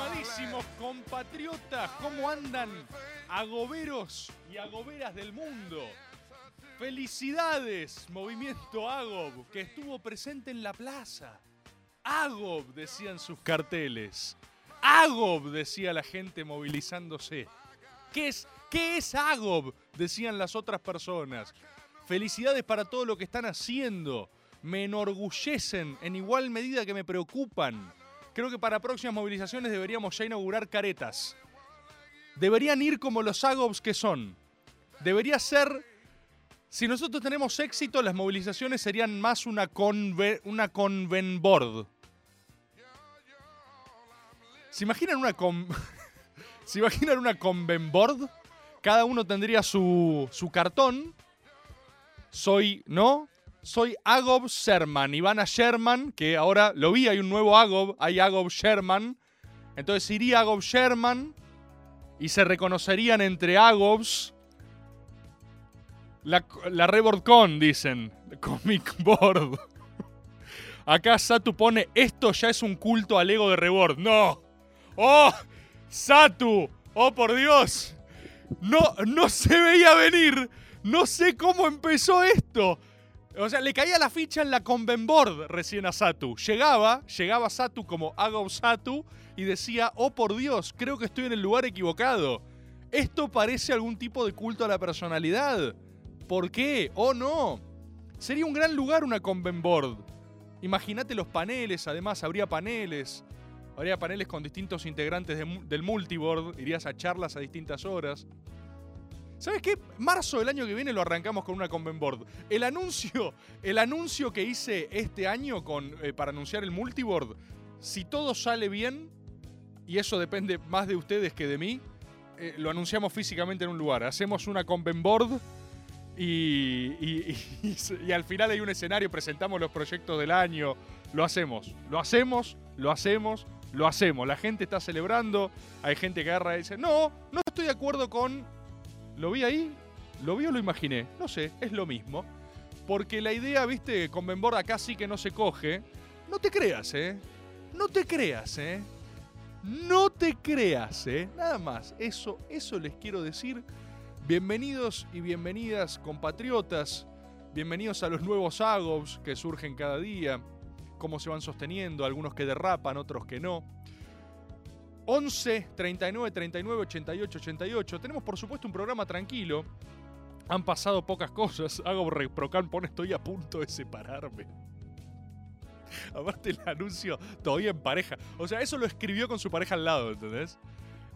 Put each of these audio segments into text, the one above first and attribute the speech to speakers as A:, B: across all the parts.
A: Estimadísimos compatriotas? ¿Cómo andan agoberos y agoberas del mundo? Felicidades, movimiento Agob, que estuvo presente en la plaza. Agob, decían sus carteles. Agob, decía la gente movilizándose. ¿Qué es, ¿Qué es Agob? Decían las otras personas. Felicidades para todo lo que están haciendo. Me enorgullecen en igual medida que me preocupan. Creo que para próximas movilizaciones deberíamos ya inaugurar caretas. Deberían ir como los Agobs que son. Debería ser. Si nosotros tenemos éxito, las movilizaciones serían más una, conve, una conven board. ¿Se imaginan una. ¿Se imaginan una conven board? Cada uno tendría su, su cartón. Soy, ¿no? Soy Agob Sherman, Ivana Sherman, que ahora lo vi, hay un nuevo Agob, hay Agob Sherman. Entonces iría Agob Sherman y se reconocerían entre Agobs. La, la Reboard Con, dicen. Comic Board. Acá Satu pone, esto ya es un culto al ego de Rebord. ¡No! ¡Oh! ¡Satu! ¡Oh, por Dios! No, no se veía venir. No sé cómo empezó esto. O sea, le caía la ficha en la Conven Board recién a Satu. Llegaba, llegaba Satu como Agob Satu y decía, oh por Dios, creo que estoy en el lugar equivocado. Esto parece algún tipo de culto a la personalidad. ¿Por qué? ¿O no? Sería un gran lugar una Conven Board. Imagínate los paneles, además habría paneles. Habría paneles con distintos integrantes del multiboard. Irías a charlas a distintas horas. ¿Sabes qué? Marzo del año que viene lo arrancamos con una Conven Board. El anuncio, el anuncio que hice este año con, eh, para anunciar el multiboard, si todo sale bien, y eso depende más de ustedes que de mí, eh, lo anunciamos físicamente en un lugar. Hacemos una Conven Board y, y- al final hay un escenario, presentamos los proyectos del año, lo hacemos, lo hacemos, lo hacemos, lo hacemos. La gente está celebrando, hay gente que agarra y dice, no, no estoy de acuerdo con... ¿Lo vi ahí? ¿Lo vi o lo imaginé? No sé, es lo mismo. Porque la idea, viste, con Benbord acá sí que no se coge. No te creas, ¿eh? No te creas, ¿eh? No te creas, ¿eh? Nada más. Eso, eso les quiero decir. Bienvenidos y bienvenidas, compatriotas. Bienvenidos a los nuevos Agobs que surgen cada día. Cómo se van sosteniendo, algunos que derrapan, otros que no. 11 39 39 88 88. Tenemos por supuesto un programa tranquilo. Han pasado pocas cosas. Hago reprocan, pone estoy a punto de separarme. Aparte el anuncio todavía en pareja. O sea, eso lo escribió con su pareja al lado, ¿entendés?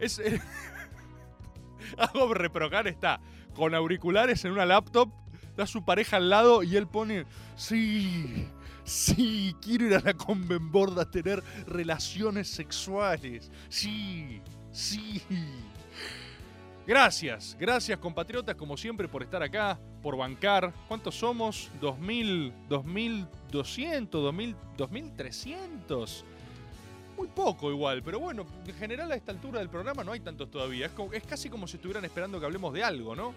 A: Es. Hago reprocan está con auriculares en una laptop. Está su pareja al lado y él pone. Sí. Sí, quiero ir a la Conven Board a tener relaciones sexuales. Sí, sí. Gracias, gracias compatriotas como siempre por estar acá, por bancar. ¿Cuántos somos? ¿2000, 2200, 2000, 2300? Muy poco igual, pero bueno, en general a esta altura del programa no hay tantos todavía. Es, casi como si estuvieran esperando que hablemos de algo, ¿no?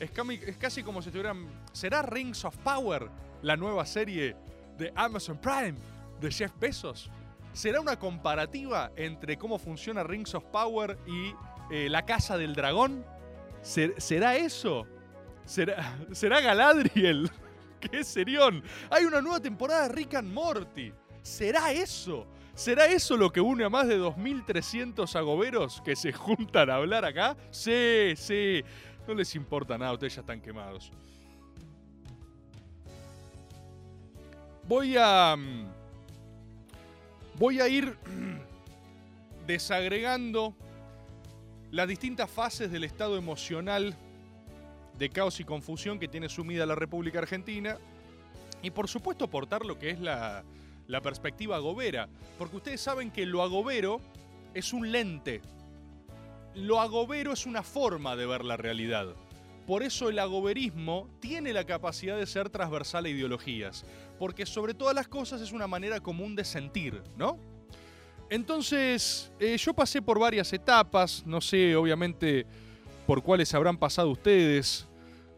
A: Es, es casi como si estuvieran... ¿Será Rings of Power la nueva serie de Amazon Prime de Jeff Bezos? ¿Será una comparativa entre cómo funciona Rings of Power y eh, la Casa del Dragón? ¿Ser- ¿Será eso? ¿Será, ¿Será Galadriel? ¿Qué serión? Hay una nueva temporada de Rick and Morty. ¿Será eso? ¿Será eso lo que une a más de 2.300 agoberos que se juntan a hablar acá? Sí, sí. No les importa nada, ustedes ya están quemados. Voy a. mm, Voy a ir desagregando las distintas fases del estado emocional de caos y confusión que tiene sumida la República Argentina Y por supuesto aportar lo que es la, la perspectiva agobera. Porque ustedes saben que lo agobero es un lente. Lo agobero es una forma de ver la realidad. Por eso el agoberismo tiene la capacidad de ser transversal a ideologías. Porque sobre todas las cosas es una manera común de sentir, ¿no? Entonces, eh, yo pasé por varias etapas, no sé obviamente por cuáles habrán pasado ustedes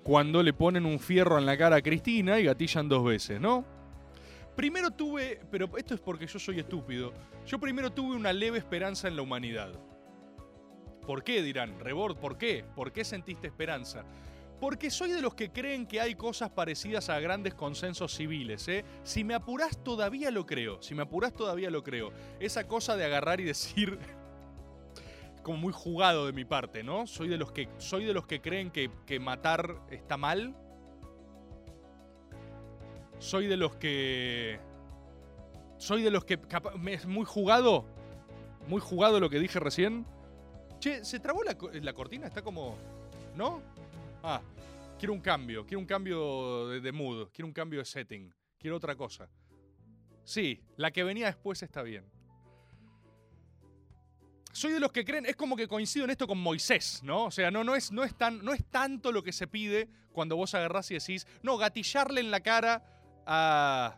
A: cuando le ponen un fierro en la cara a Cristina y gatillan dos veces, ¿no? Primero tuve, pero esto es porque yo soy estúpido, yo primero tuve una leve esperanza en la humanidad. ¿Por qué dirán? Rebord, ¿por qué? ¿Por qué sentiste esperanza? Porque soy de los que creen que hay cosas parecidas a grandes consensos civiles, ¿eh? Si me apurás todavía lo creo, si me apurás todavía lo creo. Esa cosa de agarrar y decir como muy jugado de mi parte, ¿no? Soy de los que soy de los que creen que, que matar está mal. Soy de los que soy de los que es muy jugado, muy jugado lo que dije recién. Che, se trabó la, co- la cortina, está como ¿no? Ah, quiero un cambio, quiero un cambio de, de mood, quiero un cambio de setting, quiero otra cosa. Sí, la que venía después está bien. Soy de los que creen, es como que coincido en esto con Moisés, ¿no? O sea, no, no, es, no, es tan, no es tanto lo que se pide cuando vos agarrás y decís, no, gatillarle en la cara a,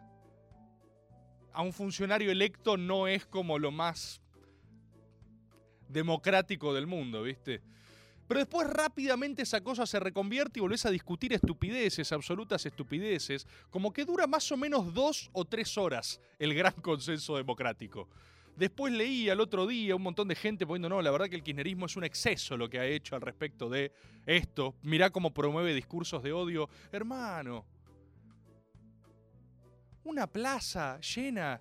A: a un funcionario electo no es como lo más democrático del mundo, ¿viste? Pero después rápidamente esa cosa se reconvierte y volvés a discutir estupideces, absolutas estupideces, como que dura más o menos dos o tres horas el gran consenso democrático. Después leí al otro día un montón de gente poniendo, no, la verdad que el kirchnerismo es un exceso lo que ha hecho al respecto de esto. Mirá cómo promueve discursos de odio. Hermano, una plaza llena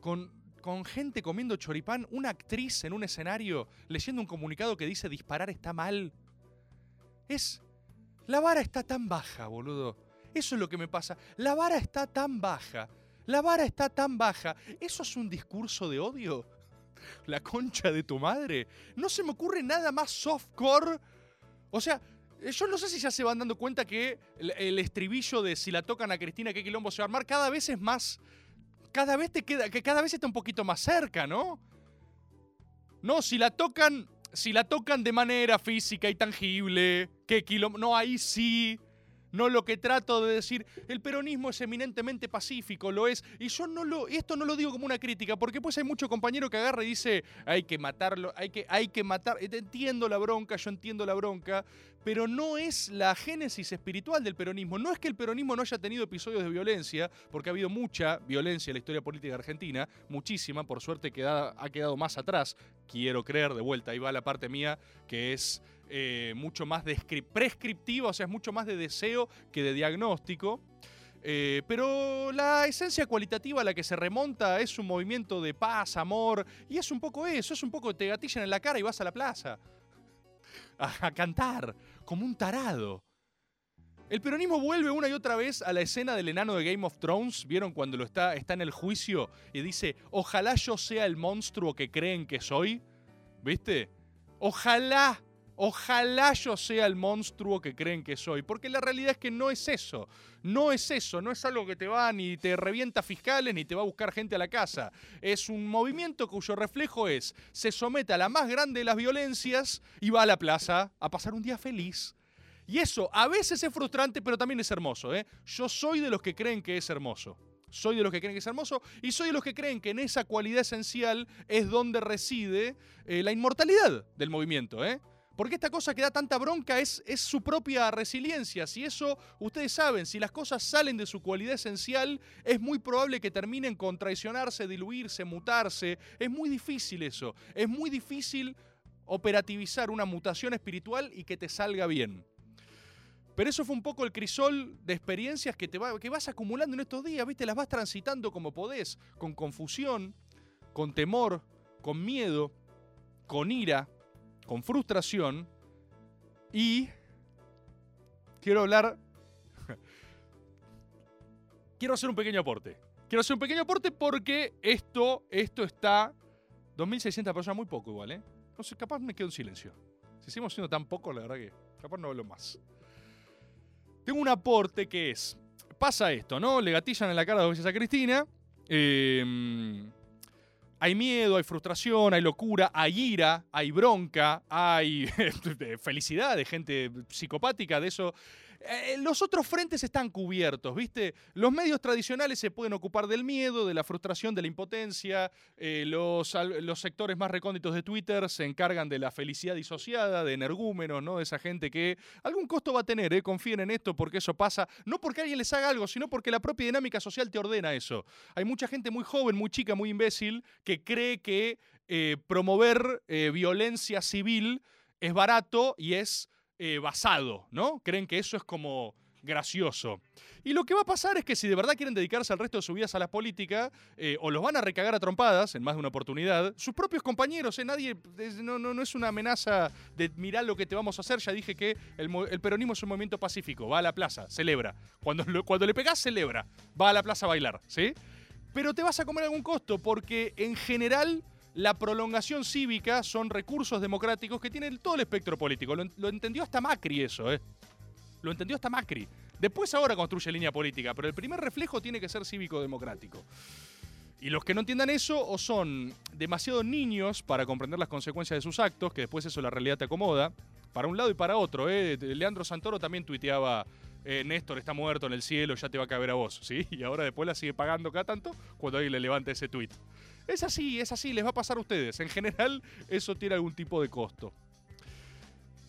A: con, con gente comiendo choripán, una actriz en un escenario leyendo un comunicado que dice disparar está mal. Es... La vara está tan baja, boludo. Eso es lo que me pasa. La vara está tan baja. La vara está tan baja. ¿Eso es un discurso de odio? La concha de tu madre. No se me ocurre nada más softcore. O sea, eh, yo no sé si ya se van dando cuenta que el, el estribillo de si la tocan a Cristina, qué quilombo se va a armar, cada vez es más. Cada vez te queda. que cada vez está un poquito más cerca, ¿no? No, si la tocan. Si la tocan de manera física y tangible, qué quilombo. No, ahí sí. No lo que trato de decir, el peronismo es eminentemente pacífico, lo es. Y yo no lo, esto no lo digo como una crítica, porque pues hay mucho compañero que agarra y dice, hay que matarlo, hay que, hay que matar. Eh, Entiendo la bronca, yo entiendo la bronca, pero no es la génesis espiritual del peronismo. No es que el peronismo no haya tenido episodios de violencia, porque ha habido mucha violencia en la historia política argentina, muchísima, por suerte queda- ha quedado más atrás. Quiero creer, de vuelta, ahí va la parte mía, que es eh, mucho más prescriptiva, o sea, es mucho más de deseo que de diagnóstico. Eh, pero la esencia cualitativa a la que se remonta es un movimiento de paz, amor, y es un poco eso, es un poco te gatillan en la cara y vas a la plaza a, a cantar, como un tarado. El peronismo vuelve una y otra vez a la escena del enano de Game of Thrones. ¿Vieron cuando lo está, está en el juicio y dice, ojalá yo sea el monstruo que creen que soy? ¿Viste? Ojalá, ojalá yo sea el monstruo que creen que soy. Porque la realidad es que no es eso. No es eso. No es algo que te va ni te revienta fiscales ni te va a buscar gente a la casa. Es un movimiento cuyo reflejo es, se somete a la más grande de las violencias y va a la plaza a pasar un día feliz. Y eso a veces es frustrante, pero también es hermoso. ¿eh? Yo soy de los que creen que es hermoso. Soy de los que creen que es hermoso y soy de los que creen que en esa cualidad esencial es donde reside eh, la inmortalidad del movimiento. ¿eh? Porque esta cosa que da tanta bronca es, su propia resiliencia. Si eso, ustedes saben, si las cosas salen de su cualidad esencial, es muy probable que terminen con traicionarse, diluirse, mutarse. Es muy difícil eso. Es muy difícil operativizar una mutación espiritual y que te salga bien. Pero eso fue un poco el crisol de experiencias que, te va- que vas acumulando en estos días, ¿viste? Las vas transitando como podés, con confusión, con temor, con miedo, con ira, con frustración. Y quiero hablar... quiero hacer un pequeño aporte. Quiero hacer un pequeño aporte porque esto, esto está... 2.600 personas, muy poco igual, ¿eh? No sé, capaz me quedo en silencio. Si seguimos siendo tan poco, la verdad que capaz no hablo más. Tengo un aporte que es, pasa esto, ¿no? Le gatillan en la cara dos veces a Cristina. eh, hay miedo, hay frustración, hay locura, hay ira, hay bronca, hay felicidad de gente psicopática, de eso. Eh, los otros frentes están cubiertos, ¿viste? Los medios tradicionales se pueden ocupar del miedo, de la frustración, de la impotencia. eh, los, los sectores más recónditos de Twitter se encargan de la felicidad disociada, de energúmenos, ¿no? De esa gente que algún costo va a tener, ¿eh? Confíen en esto porque eso pasa, no porque alguien les haga algo, sino porque la propia dinámica social te ordena eso. Hay mucha gente muy joven, muy chica, muy imbécil, que cree que promover violencia civil es barato y es eh, basado, ¿no? Creen que eso es como gracioso. Y lo que va a pasar es que si de verdad quieren dedicarse al resto de sus vidas a la política, eh, o los van a recagar a trompadas en más de una oportunidad, sus propios compañeros, eh, nadie, no, no, no es una amenaza de mirar lo que te vamos a hacer, ya dije que el, mo- el peronismo es un movimiento pacífico, va a la plaza, celebra. Cuando, cuando le pegás, celebra, va a la plaza a bailar, ¿sí? Pero te vas a comer algún costo, porque en general la prolongación cívica son recursos democráticos que tienen todo el espectro político. Lo, en- lo entendió hasta Macri eso, ¿eh? Lo entendió hasta Macri. Después ahora construye línea política, pero el primer reflejo tiene que ser cívico-democrático. Y los que no entiendan eso o son demasiado niños para comprender las consecuencias de sus actos, que después eso la realidad te acomoda, para un lado y para otro. ¿eh? Leandro Santoro también tuiteaba, eh, Néstor está muerto en el cielo, ya te va a caber a vos, ¿sí? Y ahora después la sigue pagando cada tanto cuando alguien le levanta ese tuit. Es así, es así, les va a pasar a ustedes. En general, eso tiene algún tipo de costo.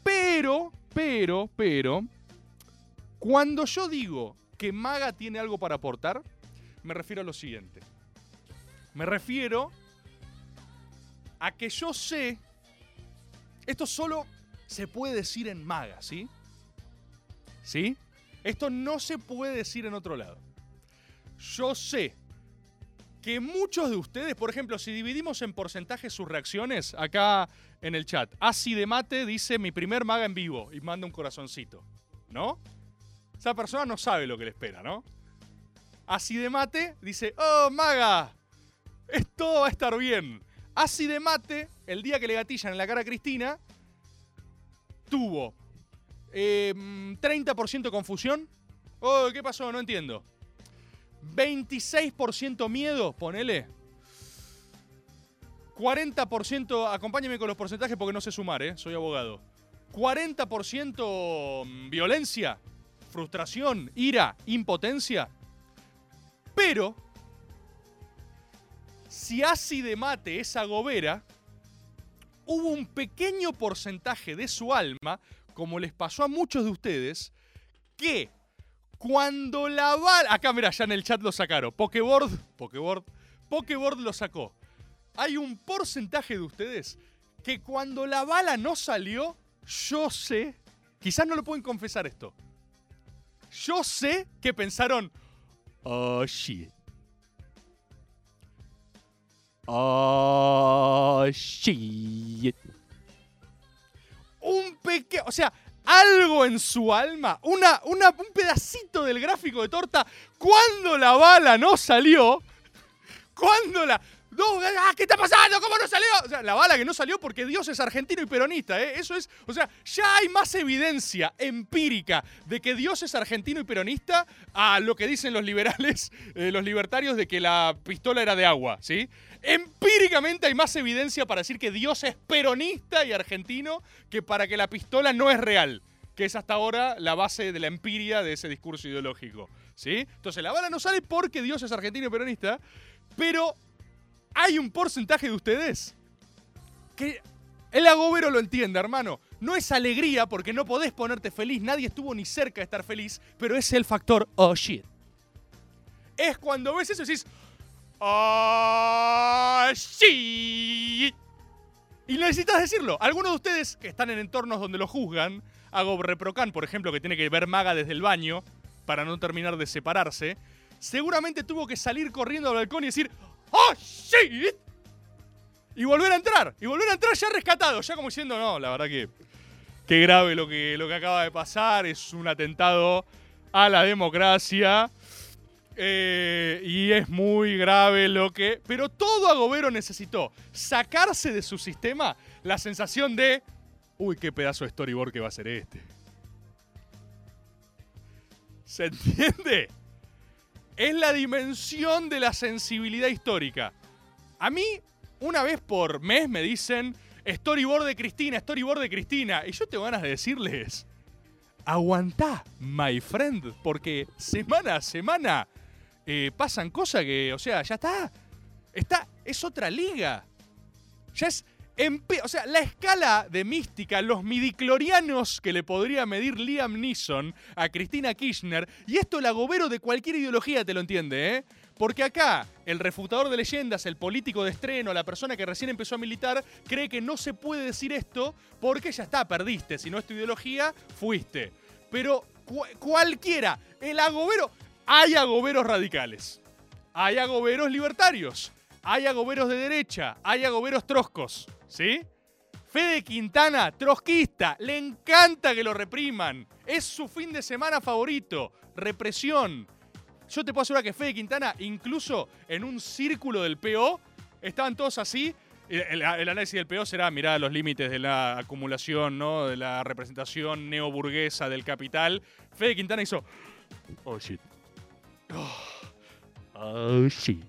A: Pero, pero, pero, cuando yo digo que Maga tiene algo para aportar, me refiero a lo siguiente. Me refiero a que yo sé, esto solo se puede decir en Maga, ¿sí? ¿Sí? Esto no se puede decir en otro lado. Yo sé que muchos de ustedes, por ejemplo, si dividimos en porcentaje sus reacciones, acá en el chat, Asi de Mate dice mi primer maga en vivo y manda un corazoncito, ¿no? Esa persona no sabe lo que le espera, ¿no? Asi de Mate dice, oh, maga, todo va a estar bien. Asi de Mate, el día que le gatillan en la cara a Cristina, tuvo eh, mm, 30% confusión. Oh, ¿qué pasó? No entiendo. 26% miedo, ponele. 40%, acompáñeme con los porcentajes porque no sé sumar, ¿eh? soy abogado. 40% violencia, frustración, ira, impotencia. Pero, si así de mate esa gobera, hubo un pequeño porcentaje de su alma, como les pasó a muchos de ustedes, que cuando la bala. Acá, mira, ya en el chat lo sacaron. Pokeboard, Pokeboard, Pokeboard lo sacó. Hay un porcentaje de ustedes que cuando la bala no salió, yo sé. Quizás no lo pueden confesar esto. Yo sé que pensaron. Oh shit. Oh shit. Un pequeño. O sea, algo en su alma, una, una- un pedacito del gráfico de torta, cuando la bala no salió, cuando la... Ah, ¿Qué está pasando? ¿Cómo no salió? O sea, la bala que no salió porque Dios es argentino y peronista, ¿eh? Eso es, o sea, ya hay más evidencia empírica de que Dios es argentino y peronista a lo que dicen los liberales, eh, los libertarios, de que la pistola era de agua, ¿sí? Empíricamente hay más evidencia para decir que Dios es peronista y argentino que para que la pistola no es real, que es hasta ahora la base de la empiria de ese discurso ideológico, ¿sí? Entonces la bala no sale porque Dios es argentino y peronista, pero hay un porcentaje de ustedes que el agobero lo entiende, hermano. No es alegría porque no podés ponerte feliz, nadie estuvo ni cerca de estar feliz, pero es el factor oh shit. Es cuando ves eso y decís oh shit. Y necesitas decirlo. Algunos de ustedes que están en entornos donde lo juzgan, hago reprocan, por ejemplo, que tiene que ver maga desde el baño para no terminar de separarse, seguramente tuvo que salir corriendo al balcón y decir ¡Oh, shit! Y volver a entrar. Y volver a entrar ya rescatado. Ya como diciendo, no, la verdad que. Qué grave lo que, lo que acaba de pasar. Es un atentado a la democracia. Eh, y es muy grave lo que. Pero todo Agobero necesitó sacarse de su sistema la sensación de. Uy, qué pedazo de storyboard que va a ser este. ¿Se entiende? es la dimensión de la sensibilidad histórica. A mí, una vez por mes me dicen storyboard de Cristina, storyboard de Cristina. Y yo tengo ganas de decirles, aguantá, my friend, porque semana a semana eh, pasan cosas que, o sea, ya está. Está, es otra liga. Ya es. o sea, la escala de mística, los midiclorianos que le podría medir Liam Neeson a Cristina Kirchner, y esto el agobero de cualquier ideología te lo entiende, ¿eh? Porque acá, el refutador de leyendas, el político de estreno, la persona que recién empezó a militar, cree que no se puede decir esto porque ya está, perdiste. Si no es tu ideología, fuiste. Pero cu- cualquiera, el agobero, hay agoberos radicales. Hay agoberos libertarios. Hay agoberos de derecha. Hay agoberos troscos. ¿Sí? Fede Quintana, trotskista, le encanta que lo repriman. Es su fin de semana favorito. Represión. Yo te puedo asegurar que Fede Quintana, incluso en un círculo del PO, estaban todos así. El, el- análisis del PO será, mirá, los límites de la acumulación, ¿no? De la representación neoburguesa del capital. Fede Quintana hizo. Oh, shit. Oh, shit.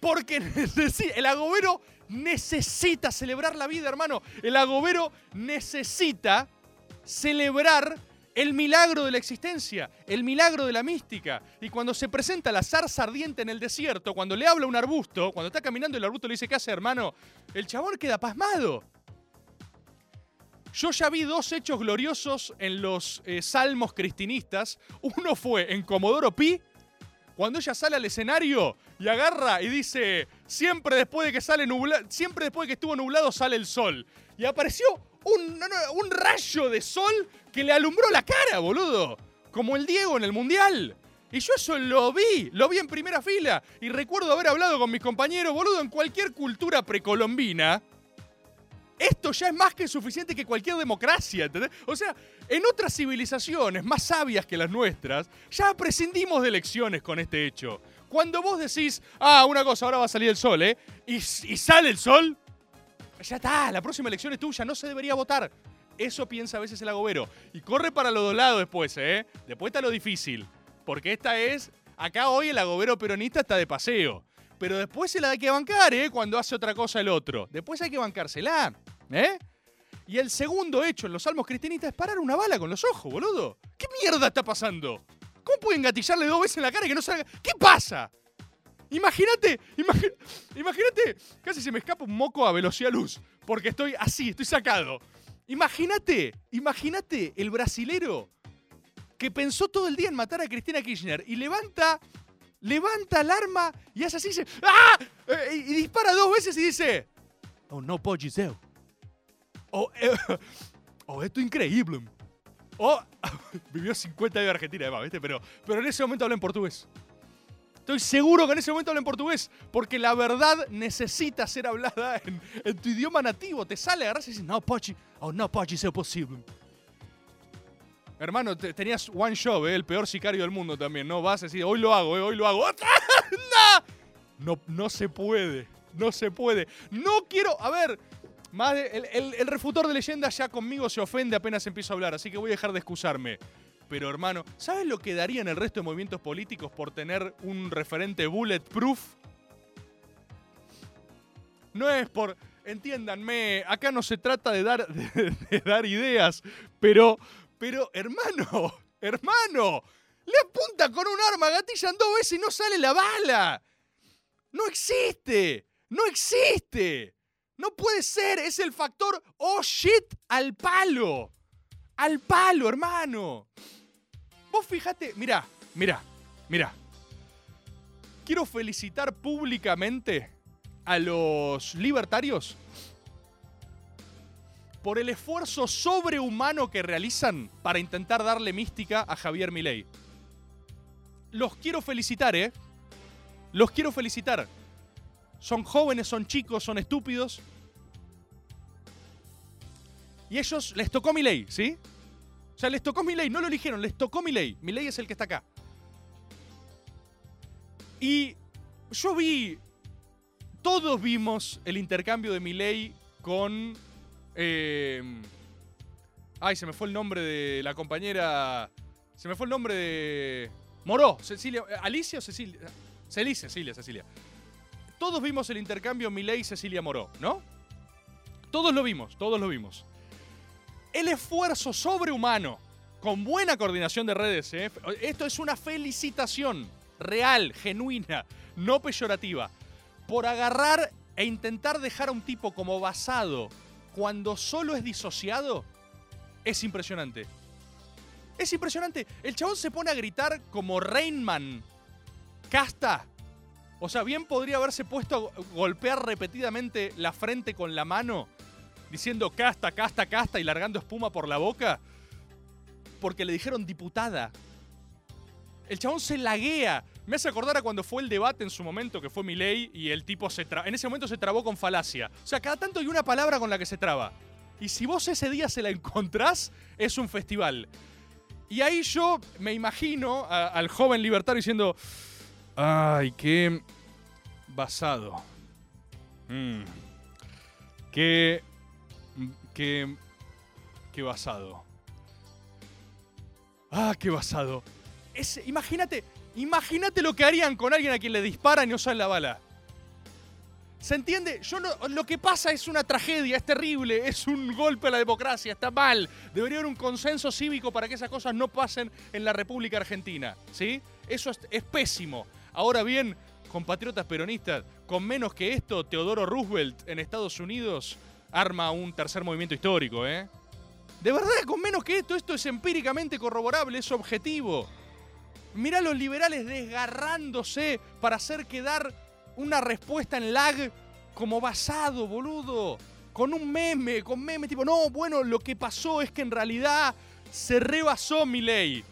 A: Porque el agobero necesita celebrar la vida, hermano. El agobero necesita celebrar el milagro de la existencia, el milagro de la mística. Y cuando se presenta la zarza ardiente en el desierto, cuando le habla un arbusto, cuando está caminando el arbusto le dice, ¿qué hace, hermano? El chabón queda pasmado. Yo ya vi dos hechos gloriosos en los eh, salmos cristinistas. Uno fue en Comodoro Pi, cuando ella sale al escenario y agarra y dice, siempre después de que sale nubla- siempre después de que estuvo nublado sale el sol. Y apareció un, un rayo de sol que le alumbró la cara, boludo. Como el Diego en el Mundial. Y yo eso lo vi, lo vi en primera fila. Y recuerdo haber hablado con mis compañeros, boludo, en cualquier cultura precolombina. Esto ya es más que suficiente que cualquier democracia, ¿entendés? O sea, en otras civilizaciones más sabias que las nuestras, ya prescindimos de elecciones con este hecho. Cuando vos decís, ah, una cosa, ahora va a salir el sol, ¿eh? Y, sale el sol, ya está, la próxima elección es tuya, no se debería votar. Eso piensa a veces el agobero. Y corre para los dos lados después, ¿eh? Después está lo difícil. Porque esta es. Acá hoy el agobero peronista está de paseo. Pero después se la hay que bancar, ¿eh? Cuando hace otra cosa el otro. Después hay que bancársela, ¿eh? Y el segundo hecho en los salmos cristianistas es parar una bala con los ojos, boludo. ¿Qué mierda está pasando? ¿Cómo pueden gatillarle dos veces en la cara y que no salga? ¿Qué pasa? Imagínate, imagínate, casi se me escapa un moco a velocidad luz, porque estoy así, estoy sacado. Imagínate, imagínate el brasilero que pensó todo el día en matar a Cristina Kirchner y levanta, levanta el arma y hace así, dice, ¡ah! Eh, y, dispara dos veces y dice, oh no, po Giselle. Oh, eh, oh, esto es increíble. Oh, vivió 50 años en Argentina además, ¿viste? Pero, pero en ese momento habla en portugués. Estoy seguro que en ese momento habla en portugués, porque la verdad necesita ser hablada en, en tu idioma nativo. Te sale, agarras y dices, no, Pochi, oh, no, Pochi, ser posible. Hermano, te- tenías one job, ¿eh? el peor sicario del mundo también, ¿no? Vas a decir, hoy lo hago, ¿eh? hoy lo hago. ¡No! no, no se puede, no se puede. No quiero, a ver, el, el- refutor de leyendas ya conmigo se ofende apenas empiezo a hablar, así que voy a dejar de excusarme. Pero hermano, ¿sabes lo que darían el resto de movimientos políticos por tener un referente bulletproof? No es por, entiéndanme, acá no se trata de dar, de, de dar ideas, pero, pero hermano, hermano, le apunta con un arma, gatillan dos veces y no sale la bala. No existe, no existe. No puede ser, es el factor oh shit al palo. Al palo, hermano. Vos fíjate, mirá, mirá, mirá. Quiero felicitar públicamente a los libertarios por el esfuerzo sobrehumano que realizan para intentar darle mística a Javier Milei. Los quiero felicitar, ¿eh? Los quiero felicitar. Son jóvenes, son chicos, son estúpidos. Y ellos les tocó mi ley, ¿sí? O sea, les tocó mi ley, no lo eligieron, les tocó mi ley. Mi ley es el que está acá. Y yo vi, todos vimos el intercambio de mi ley con... eh, ay, se me fue el nombre de la compañera... Se me fue el nombre de... Moró, Cecilia. ¿Alicia o Cecilia? Cecilia, Cecilia, Cecilia. Todos vimos el intercambio Milei-Cecilia Moró, ¿no? Todos lo vimos, todos lo vimos. El esfuerzo sobrehumano, con buena coordinación de redes, ¿eh? esto es una felicitación real, genuina, no peyorativa, por agarrar e intentar dejar a un tipo como basado cuando solo es disociado, es impresionante. Es impresionante. El chabón se pone a gritar como Rainman. Casta. O sea, bien podría haberse puesto a golpear repetidamente la frente con la mano, diciendo casta, casta, casta y largando espuma por la boca, porque le dijeron diputada. El chabón se laguea. Me hace acordar a cuando fue el debate en su momento, que fue mi ley, y el tipo se tra- en ese momento se trabó con falacia. O sea, cada tanto hay una palabra con la que se traba. Y si vos ese día se la encontrás, es un festival. Y ahí yo me imagino al joven libertario diciendo, ay, qué basado. Mm. Qué, qué, qué basado. Ah, qué basado. Imagínate, imagínate lo que harían con alguien a quien le disparan y no sale la bala. ¿Se entiende? Yo no, lo que pasa es una tragedia, es terrible, es un golpe a la democracia, está mal. Debería haber un consenso cívico para que esas cosas no pasen en la República Argentina, ¿sí? Eso es, es pésimo. Ahora bien, compatriotas peronistas, con menos que esto, Teodoro Roosevelt en Estados Unidos arma un tercer movimiento histórico, ¿eh? De verdad, con menos que esto, esto es empíricamente corroborable, es objetivo. Mirá a los liberales desgarrándose para hacer quedar una respuesta en lag como basado, boludo. Con un meme, con meme tipo, no, bueno, lo que pasó es que en realidad se rebasó mi ley.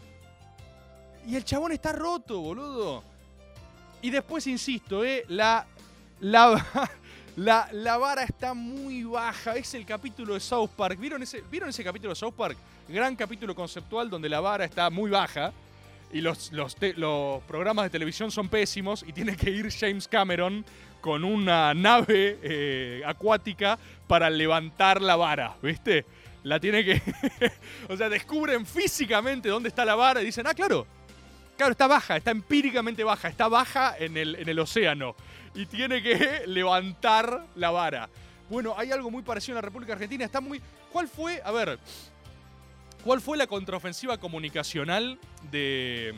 A: Y el chabón está roto, boludo. Y después, insisto, eh, la, la, la, vara está muy baja. Es el capítulo de South Park. ¿Vieron ese, ¿Vieron ese capítulo de South Park? Gran capítulo conceptual donde la vara está muy baja y los, los programas de televisión son pésimos y tiene que ir James Cameron con una nave eh, acuática para levantar la vara, ¿viste? La tiene que... o sea, descubren físicamente dónde está la vara y dicen, ah, claro, claro, está baja, está empíricamente baja, está baja en el, en el océano y tiene que levantar la vara. Bueno, hay algo muy parecido en la República Argentina, está muy... ¿Cuál fue? A ver, ¿Cuál fue la contraofensiva comunicacional de,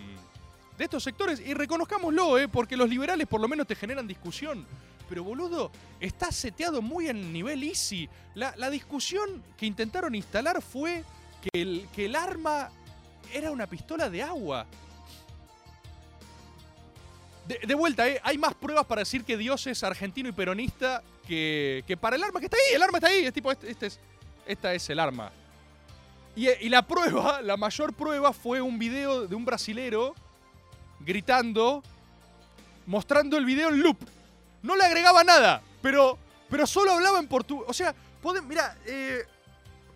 A: de estos sectores? Y reconozcámoslo, ¿eh? porque los liberales por lo menos te generan discusión. Pero boludo, está seteado muy en nivel easy. La, la discusión que intentaron instalar fue que el, que el arma era una pistola de agua. De, vuelta, ¿eh? hay más pruebas para decir que Dios es argentino y peronista que, que para el arma que está ahí. El arma está ahí. Es tipo, este, este es, esta es el arma. Y, y la prueba, la mayor prueba fue un video de un brasilero gritando, mostrando el video en loop. No le agregaba nada, pero, pero solo hablaba en portugués. O sea, mira, eh,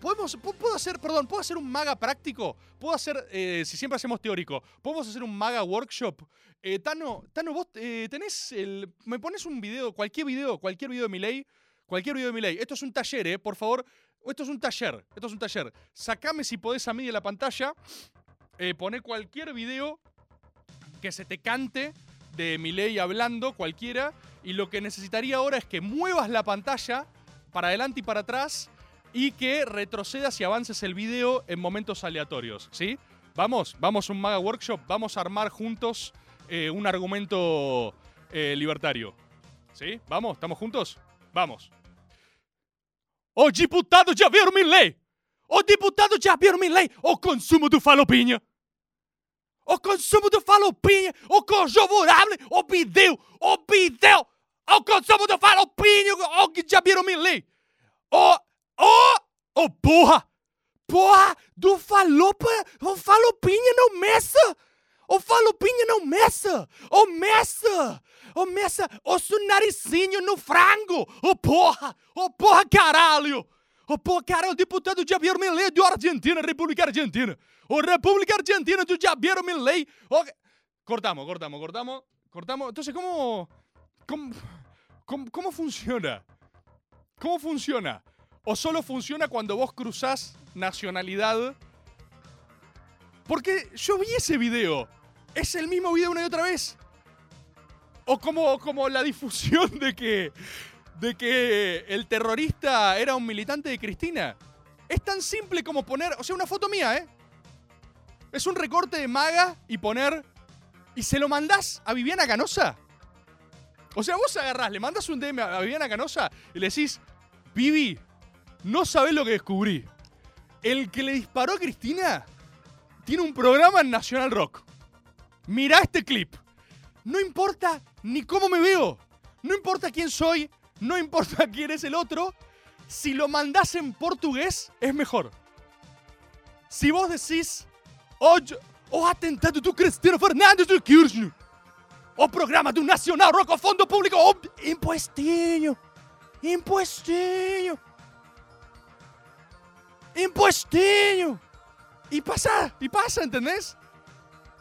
A: podemos, pu- puedo hacer, perdón, puedo hacer un maga práctico. Puedo hacer, eh, si siempre hacemos teórico, podemos hacer un maga workshop. Eh, Tano, Tano, vos eh, tenés el, me pones un video, cualquier video, cualquier video de mi ley, cualquier video de mi ley. Esto es un taller, eh, por favor. Esto es un taller, esto es un taller. Sacame si podés a mí de la pantalla. Eh, poné cualquier video que se te cante de Milei hablando, cualquiera. Y lo que necesitaría ahora es que muevas la pantalla para adelante y para atrás y que retrocedas y avances el video en momentos aleatorios, ¿sí? Vamos, vamos a un Maga Workshop, vamos a armar juntos eh, un argumento eh, libertario. ¿Sí? Vamos, ¿estamos juntos? Vamos. O deputado Javier Milley! O deputado Javier Milley! O consumo do falopinha! O consumo do falopinha! O conjurável! O bideu! O bideu! O consumo do falopinha! O Javier Milley! O... O... O porra! Porra! Do falopa! O falopinha não meça! O falopinha não meça! O meça! O meça! O seu narizinho no frango! O porra! O porra caralho! O porra caralho! Deputado Javier Milei de Argentina, República Argentina! O República Argentina de Javier Milei! O... Cortamos, cortamos, cortamos. Cortamos. Entonces, ¿cómo... ¿Cómo, cómo, cómo funciona? ¿Cómo funciona? ¿O solo funciona cuando vos cruzás nacionalidad? Porque yo vi ese video. Es el mismo video una y otra vez. O como, como la difusión de que, de que el terrorista era un militante de Cristina. Es tan simple como poner, o sea, una foto mía, ¿eh? Es un recorte de maga y poner... Y se lo mandás a Viviana Canosa. O sea, vos agarrás, le mandas un DM a Viviana Canosa y le decís, Vivi, no sabés lo que descubrí. El que le disparó a Cristina tiene un programa en Nacional Rock. Mirá este clip. No importa ni cómo me veo. No importa quién soy. No importa quién es el otro. Si lo mandás en portugués, es mejor. Si vos decís, o atentado do Cristiano Fernandes do Kirchner, o programa do Nacional Rock, o Fundo Público, o impuestinho, impuestinho. Y pasa, y pasa, ¿entendés?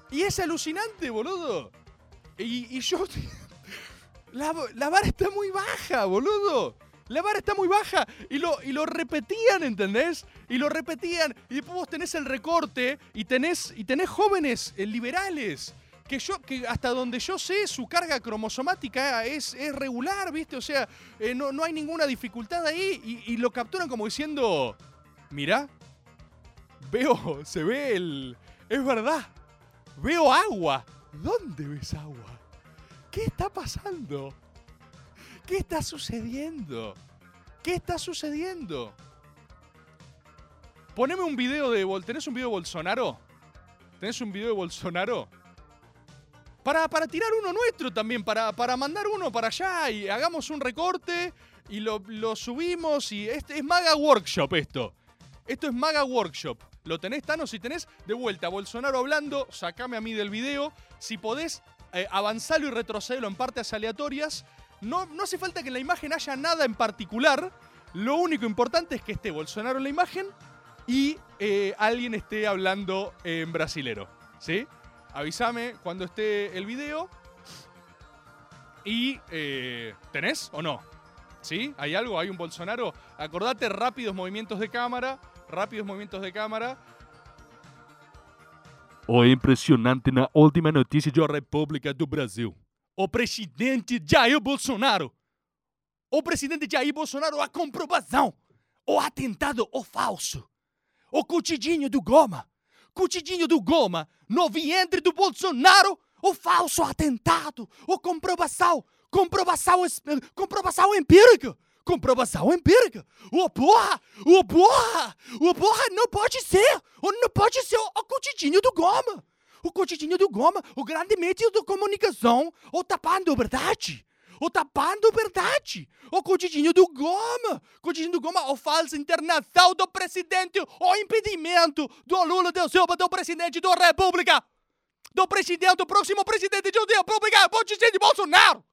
A: Y es alucinante, boludo. Y, y yo... La, la vara está muy baja, boludo. La vara está muy baja. Y lo, y lo repetían, ¿entendés? Y lo repetían. Y después vos tenés el recorte y tenés, y tenés jóvenes eh, liberales. Que yo, que hasta donde yo sé, su carga cromosomática es, es regular, ¿viste? O sea, eh, no, no hay ninguna dificultad ahí. Y, y lo capturan como diciendo. Mirá. Veo. Se ve el. Es verdad. Veo agua. ¿Dónde ves agua? ¿Qué está pasando? ¿Qué está sucediendo? ¿Qué está sucediendo? Poneme un video de... ¿Tenés un video de Bolsonaro? ¿Tenés un video de Bolsonaro? Para, para tirar uno nuestro también, para, para mandar uno para allá y hagamos un recorte y lo, lo subimos y este es Maga Workshop esto. Esto es Maga Workshop. ¿Lo tenés, Tano? Si tenés, de vuelta, Bolsonaro hablando, sacame a mí del video. Si podés, eh, y retrocedelo en partes aleatorias. No, no hace falta que en la imagen haya nada en particular. Lo único importante es que esté Bolsonaro en la imagen y eh, alguien esté hablando en brasilero. ¿Sí? Avísame cuando esté el video. Y. eh, ¿Tenés o no? ¿Sí? ¿Hay algo? ¿Hay un Bolsonaro? Acordate, rápidos movimientos de cámara. Rápidos movimientos de cámara. O impressionante na última notícia da República do Brasil. O presidente Jair Bolsonaro. O presidente Jair Bolsonaro, a comprovação. O atentado, o falso. O cutidinho do Goma. Cutidinho do Goma. No vientre do Bolsonaro. O falso atentado. O comprovação. Comprovação, comprovação empírica. Comprovação empírica. O porra! O porra! O porra não pode ser! O não pode ser o cutidinho do Goma! O cutidinho do Goma, o grande meio de comunicação, o tapando verdade! O tapando verdade! O cutidinho do Goma! Cutidinho do Goma, o falsa internação do presidente, o impedimento do Lula da Silva, do presidente da República! Do presidente, do próximo presidente da República, ser de Bolsonaro!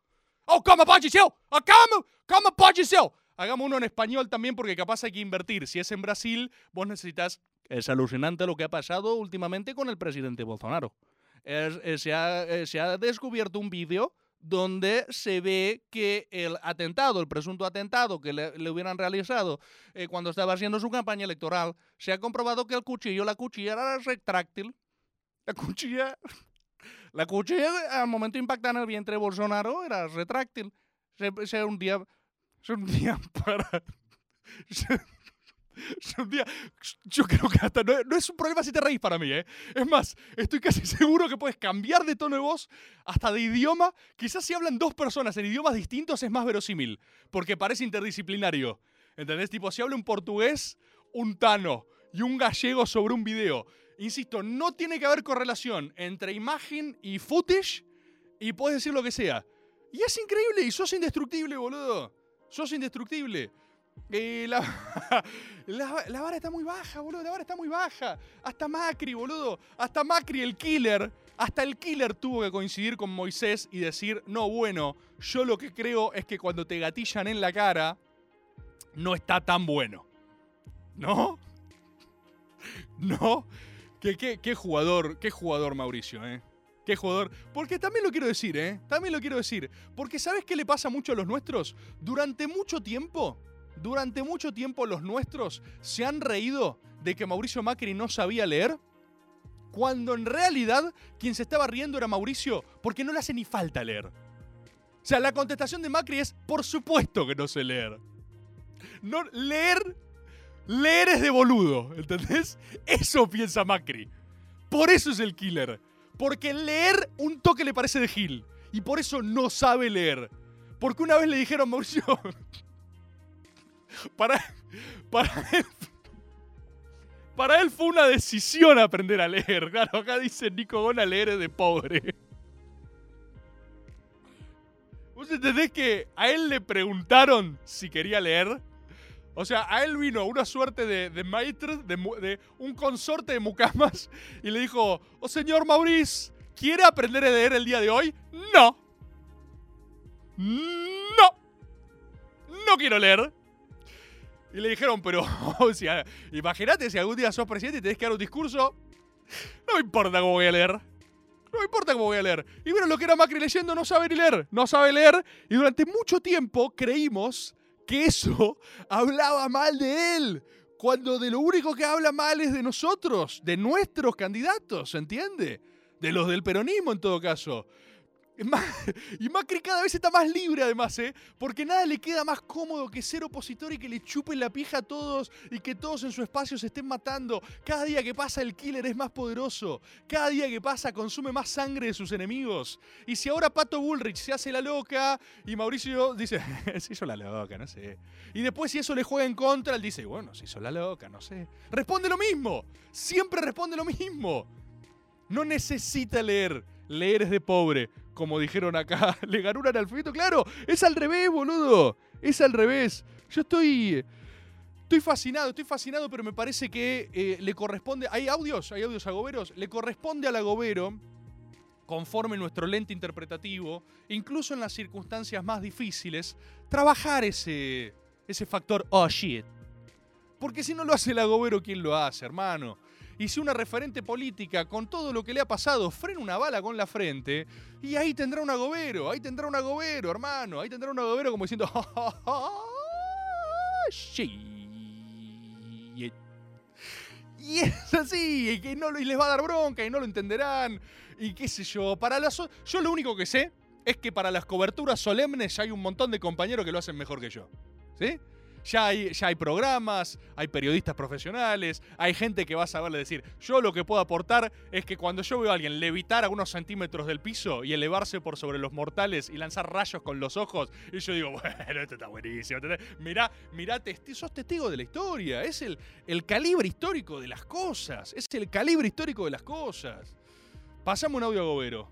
A: ¡Oh, cómo pode ser! ¡Oh, cómo! ¿Cómo pode ser! Hagamos uno en español también porque capaz hay que invertir. Si es en Brasil, vos necesitas... Es alucinante lo que ha pasado últimamente con el presidente Bolsonaro. Es- eh, se, ha, eh, se ha descubierto un vídeo donde se ve que el atentado, el presunto atentado que le, le hubieran realizado eh, cuando estaba haciendo su campaña electoral, se ha comprobado que el cuchillo, la cuchilla era retráctil. La cuchilla la cuchilla al momento de impactar en el vientre Bolsonaro era retráctil. Se, se hundía, se hundía para... Se hundía. Yo creo que hasta no, no es un problema si te reís para mí, ¿eh? Es más, estoy casi seguro que puedes cambiar de tono de voz, hasta de idioma. Quizás si hablan dos personas en idiomas distintos es más verosímil, porque parece interdisciplinario. ¿Entendés? Tipo, si habla un portugués, un tano y un gallego sobre un video. Insisto, no tiene que haber correlación entre imagen y footage y puedes decir lo que sea. Y es increíble y sos indestructible, boludo. Sos indestructible. Eh, la, la, la vara está muy baja, boludo. La vara está muy baja. Hasta Macri, boludo. Hasta Macri, el killer. Hasta el killer tuvo que coincidir con Moisés y decir, no, bueno, yo lo que creo es que cuando te gatillan en la cara, no está tan bueno. ¿No? ¿No? ¿Qué, jugador, qué jugador Mauricio, ¿eh? Qué jugador. Porque también lo quiero decir, ¿eh? También lo quiero decir. Porque ¿sabes qué le pasa mucho a los nuestros? Durante mucho tiempo, durante mucho tiempo los nuestros se han reído de que Mauricio Macri no sabía leer. Cuando en realidad quien se estaba riendo era Mauricio porque no le hace ni falta leer. O sea, la contestación de Macri es, por supuesto que no sé leer. No, leer, leer es de boludo, ¿entendés? Eso piensa Macri. Por eso es el killer. Porque leer un toque le parece de Gil. Y por eso no sabe leer. Porque una vez le dijeron, Mauricio, para, para él, para él fue una decisión aprender a leer. Claro, acá dice Nico Gona leer es de pobre. ¿Vos entendés que a él le preguntaron si quería leer? O sea, a él vino una suerte de, de maître, de, mu- de un consorte de mucamas, y le dijo, oh señor Maurice, ¿quiere aprender a leer el día de hoy? No. No. No quiero leer. Y le dijeron, pero, o sea, imagínate si algún día sos presidente y tenés que dar un discurso. No me importa cómo voy a leer. No me importa cómo voy a leer. Y bueno, lo que era Macri leyendo no sabe ni leer. No sabe leer. Y durante mucho tiempo creímos que eso hablaba mal de él. Cuando de lo único que habla mal es de nosotros, de nuestros candidatos, ¿se entiende? De los del peronismo en todo caso. Y Macri cada vez está más libre además, ¿eh? Porque nada le queda más cómodo que ser opositor y que le chupen la pija a todos y que todos en su espacio se estén matando. Cada día que pasa el killer es más poderoso. Cada día que pasa consume más sangre de sus enemigos. Y si ahora Pato Bullrich se hace la loca y Mauricio dice, se hizo la loca, no sé. Y después si eso le juega en contra, él dice, bueno, se hizo la loca, no sé. Responde lo mismo. Siempre responde lo mismo. No necesita leer. Leer es de pobre. Como dijeron acá, le ganó un analfabeto. Claro, es al revés, boludo. Es al revés. Yo estoy. Estoy fascinado, estoy fascinado, pero me parece que eh, le corresponde. ¿Hay audios? ¿Hay audios agoberos? Le corresponde al agobero, conforme nuestro lente interpretativo, incluso en las circunstancias más difíciles, trabajar ese, ese factor oh shit. Porque si no lo hace el agobero, ¿quién lo hace, hermano? Y si una referente política, con todo lo que le ha pasado, frena una bala con la frente, y ahí tendrá un agobero, ahí tendrá un agobero, hermano, ahí tendrá un agobero como diciendo. Y es así, y, que no, y les va a dar bronca y no lo entenderán. Y qué sé yo, para las, yo lo único que sé es que para las coberturas solemnes hay un montón de compañeros que lo hacen mejor que yo. ¿Sí? Ya hay, ya hay programas, hay periodistas profesionales, hay gente que va a saberle decir, yo lo que puedo aportar es que cuando yo veo a alguien levitar a unos centímetros del piso y elevarse por sobre los mortales y lanzar rayos con los ojos, y yo digo, bueno, esto está buenísimo. Mirá, mirá, sos testigo de la historia, es el, el calibre histórico de las cosas, es el calibre histórico de las cosas. Pasame un audio a Gobero.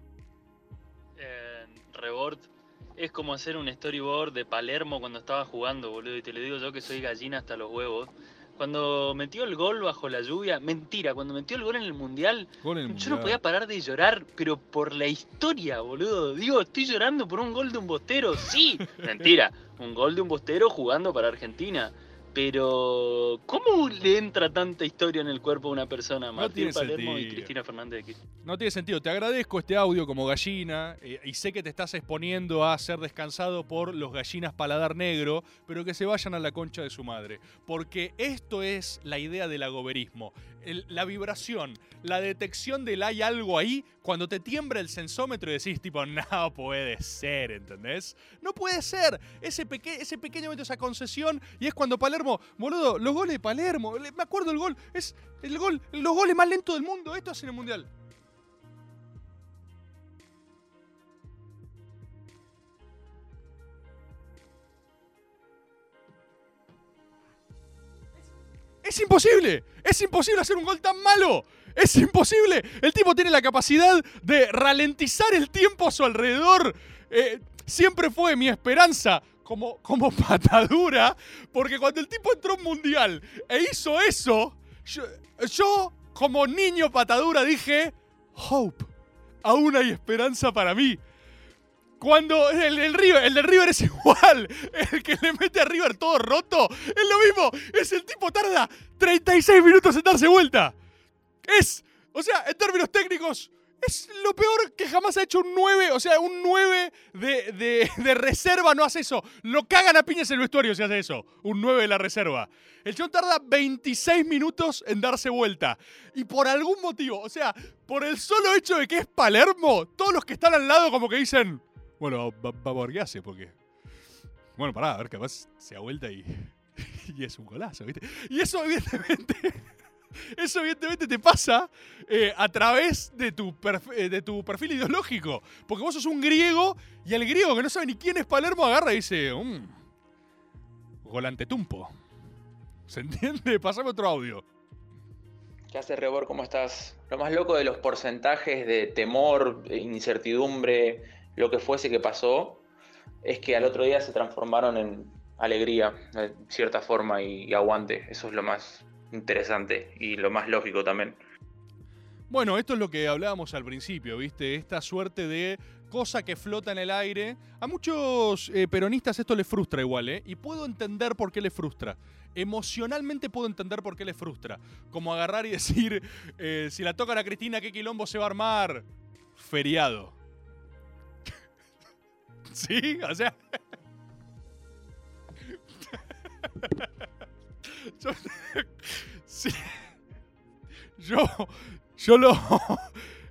B: Eh, Rebord es como hacer un storyboard de Palermo cuando estaba jugando, boludo. Y te lo digo yo que soy gallina hasta los huevos. Cuando metió el gol bajo la lluvia, mentira, cuando metió el gol en el mundial,
A: Gol en el
B: yo no podía parar de llorar, pero por la historia, boludo. Digo, estoy llorando por un gol de un bostero, sí, mentira, un gol de un bostero jugando para Argentina. Pero, ¿cómo le entra tanta historia en el cuerpo a una persona? Martín
A: tiene
B: Palermo y
A: sentido.
B: Cristina Fernández de.
A: No tiene sentido. Te agradezco este audio como gallina eh, y sé que te estás exponiendo a ser descansado por los gallinas paladar negro, pero que se vayan a la concha de su madre. Porque esto es la idea del agoberismo. La vibración, la detección del hay algo ahí, cuando te tiembra el sensómetro y decís tipo, no puede ser, ¿entendés? No puede ser. Ese, peque- ese pequeño momento, esa concesión, y es cuando Palermo, boludo, los goles de Palermo, le- me acuerdo el gol, es el gol, los goles más lentos del mundo, esto es en el Mundial. Es imposible. Es imposible hacer un gol tan malo. Es imposible. El tipo tiene la capacidad de ralentizar el tiempo a su alrededor. Eh, siempre fue mi esperanza como, como patadura. Porque cuando el tipo entró a un mundial e hizo eso, yo, yo, como niño patadura dije, Hope, aún hay esperanza para mí. Cuando el, el River, el de River es igual, el que le mete a River todo roto, es lo mismo, es el tipo tarda 36 minutos en darse vuelta. Es, o sea, en términos técnicos, Es lo peor que jamás ha hecho un 9. O sea, un 9 de, de- de reserva no hace eso. Lo cagan a piñas el vestuario si hace eso. Un 9 de la reserva. El chabón tarda 26 minutos en darse vuelta. Y por algún motivo, o sea, por el solo hecho de que es Palermo, todos los que están al lado como que dicen, bueno, hace, porque... Bueno, pará, a ver, capaz se da vuelta y, y es un golazo, ¿viste? Y eso evidentemente... Eso evidentemente te pasa eh, a través de tu, eh, de tu perfil ideológico. Porque vos sos un griego y el griego que no sabe ni quién es Palermo agarra y dice, "Mm, volante tumpo. ¿Se entiende? Pasame otro audio.
C: ¿Qué haces, Rebor? ¿Cómo estás? Lo más loco de los porcentajes de temor, de incertidumbre, lo que fuese que pasó, es que al otro día se transformaron en alegría, de cierta forma, y, aguante. Eso es lo más interesante y lo más lógico también.
A: Bueno, esto es lo que hablábamos al principio, ¿viste? Esta suerte de cosa que flota en el aire. A muchos eh, peronistas esto les frustra igual, ¿eh? Y puedo entender por qué les frustra. Emocionalmente puedo entender por qué les frustra. Como agarrar y decir, eh, si la tocan a Cristina, ¿qué quilombo se va a armar? Feriado. ¿Sí? O sea... yo, sí. yo, yo lo,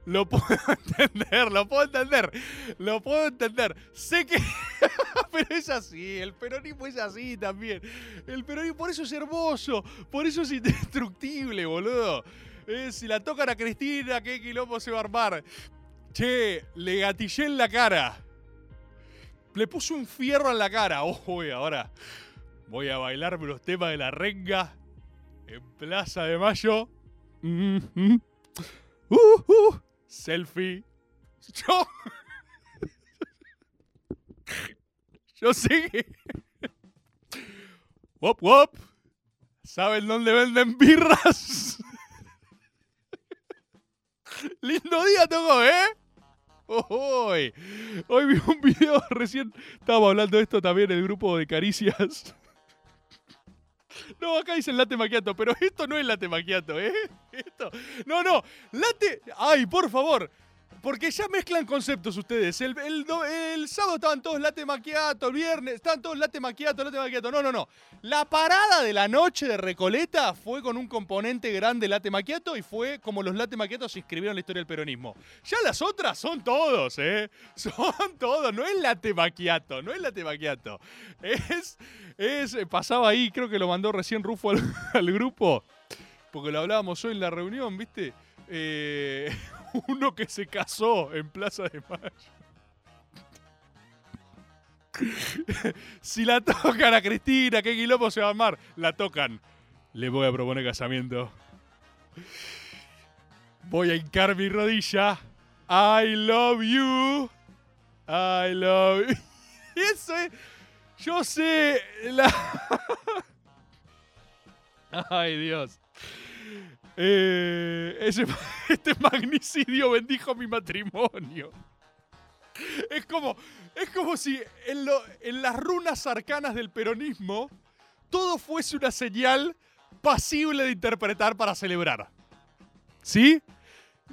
A: lo puedo entender, lo puedo entender, lo puedo entender. Sé que, pero es así, el peronismo es así también. El peronismo, por eso es hermoso, por eso es indestructible, boludo. Eh, si la tocan a Cristina, ¿qué quilombo se va a armar? Che, le gatillé en la cara. Le puse un fierro en la cara. Ojo, y ahora voy a bailarme los temas de la renga en Plaza de Mayo. Uh, uh, selfie. Yo. Yo sé que. Wop, wop. ¿Saben dónde venden birras? Lindo día tocó, ¿eh? Hoy, hoy vi un video recién. Estábamos hablando de esto también en el grupo de caricias. No, acá dicen latte macchiato, pero esto no es latte macchiato, ¿eh? Esto. No, no. Latte. Ay, por favor. Porque ya mezclan conceptos ustedes. El, el do- el sábado estaban todos latte macchiato, el viernes estaban todos latte macchiato, latte macchiato. No, no, no. La parada de la noche de Recoleta fue con un componente grande latte macchiato y fue como los latte macchiatos se inscribieron la historia del peronismo. Ya las otras son todos, ¿eh? Son todos. No es latte macchiato, no es latte macchiato. Es, es, pasaba ahí, creo que lo mandó recién Rufo al, al grupo, porque lo hablábamos hoy en la reunión, ¿viste? Eh, uno que se casó en Plaza de Mayo. si la tocan a Cristina, ¿qué quilombo se va a armar? La tocan. Le voy a proponer casamiento. Voy a hincar mi rodilla. I love you. I love you. Eso es. Yo sé. La... Ay, Dios. Eh, ese- este magnicidio bendijo mi matrimonio. Es como, es como si en, lo- en las runas arcanas del peronismo todo fuese una señal pasible de interpretar para celebrar. ¿Sí?